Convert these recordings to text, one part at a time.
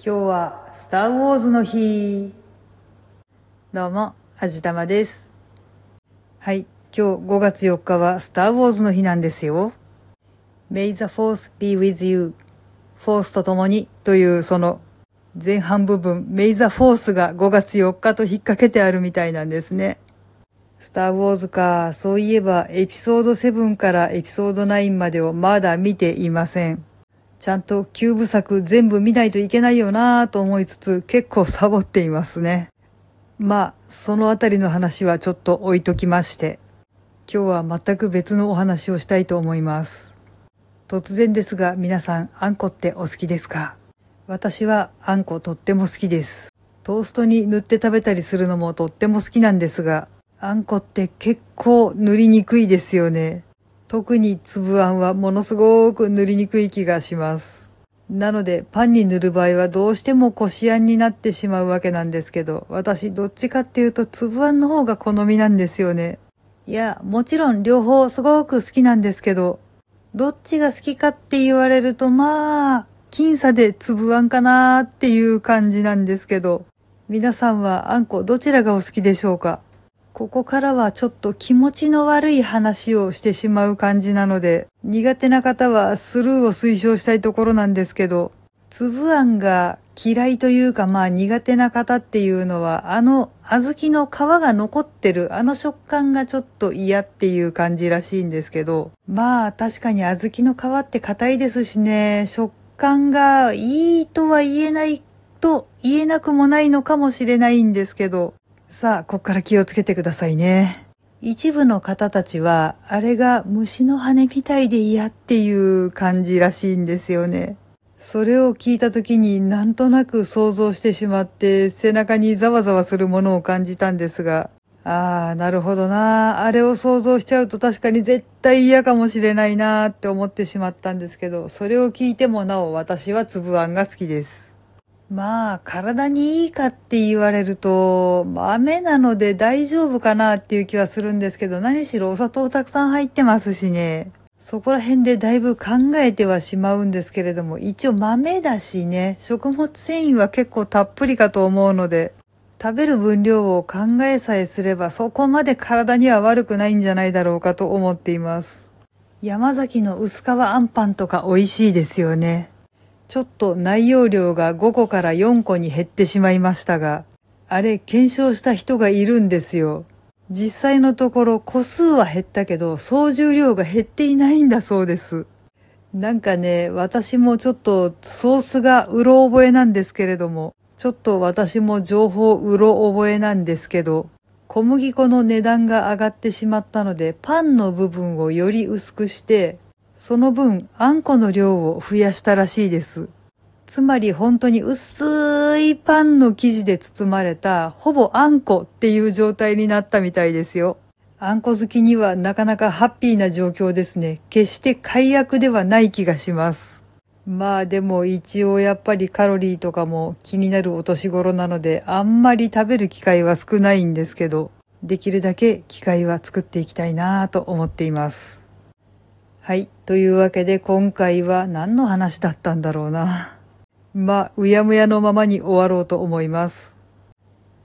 今日はスターウォーズの日。どうも、あじたまです。はい、今日5月4日はスターウォーズの日なんですよ。May the force be with you. フォースと共にというその前半部分、May the force が5月4日と引っ掛けてあるみたいなんですね。スターウォーズか、そういえばエピソード7からエピソード9までをまだ見ていません。ちゃんと9部作全部見ないといけないよなぁと思いつつ結構サボっていますね。まあ、そのあたりの話はちょっと置いときまして、今日は全く別のお話をしたいと思います。突然ですが皆さんあんこってお好きですか？私はあんことっても好きです。トーストに塗って食べたりするのもとっても好きなんですが、あんこって結構塗りにくいですよね。特に粒あんはものすごく塗りにくい気がします。なのでパンに塗る場合はどうしてもこしあんになってしまうわけなんですけど、私どっちかっていうと粒あんの方が好みなんですよね。いや、もちろん両方すごく好きなんですけど、どっちが好きかって言われるとまあ、僅差で粒あんかなーっていう感じなんですけど、皆さんはあんこどちらがお好きでしょうか？ここからはちょっと気持ちの悪い話をしてしまう感じなので、苦手な方はスルーを推奨したいところなんですけど、粒あんが嫌いというかまあ苦手な方っていうのは、あの小豆の皮が残ってるあの食感がちょっと嫌っていう感じらしいんですけど、まあ確かに小豆の皮って硬いですしね、食感がいいとは言えないと言えなくもないのかもしれないんですけど、さあ、こっから気をつけてくださいね。一部の方たちは、あれが虫の羽みたいで嫌っていう感じらしいんですよね。それを聞いた時になんとなく想像してしまって背中にざわざわするものを感じたんですが、ああ、なるほどな。あれを想像しちゃうと確かに絶対嫌かもしれないなって思ってしまったんですけど、それを聞いてもなお私は粒あんが好きです。まあ、体にいいかって言われると、豆なので大丈夫かなっていう気はするんですけど、何しろお砂糖たくさん入ってますしね。そこら辺でだいぶ考えてはしまうんですけれども、一応豆だしね、食物繊維は結構たっぷりかと思うので、食べる分量を考えさえすればそこまで体には悪くないんじゃないだろうかと思っています。山崎の薄皮あんパンとか美味しいですよね。ちょっと内容量が5個から4個に減ってしまいましたが、あれ検証した人がいるんですよ。実際のところ個数は減ったけど総重量が減っていないんだそうです。なんかね、私もちょっとソースがうろ覚えなんですけれども、ちょっと私も情報うろ覚えなんですけど、小麦粉の値段が上がってしまったので、パンの部分をより薄くして、その分、あんこの量を増やしたらしいです。つまり本当に薄いパンの生地で包まれた、ほぼあんこっていう状態になったみたいですよ。あんこ好きにはなかなかハッピーな状況ですね。決して快悪ではない気がします。まあでも一応やっぱりカロリーとかも気になるお年頃なので、あんまり食べる機会は少ないんですけど、できるだけ機会は作っていきたいなぁと思っています。はい。というわけで今回は何の話だったんだろうな。まあ、うやむやのままに終わろうと思います。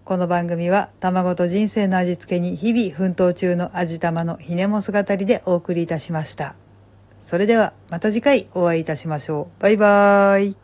この番組は卵と人生の味付けに日々奮闘中の味玉のひねも姿りでお送りいたしました。それではまた次回お会いいたしましょう。バイバーイ。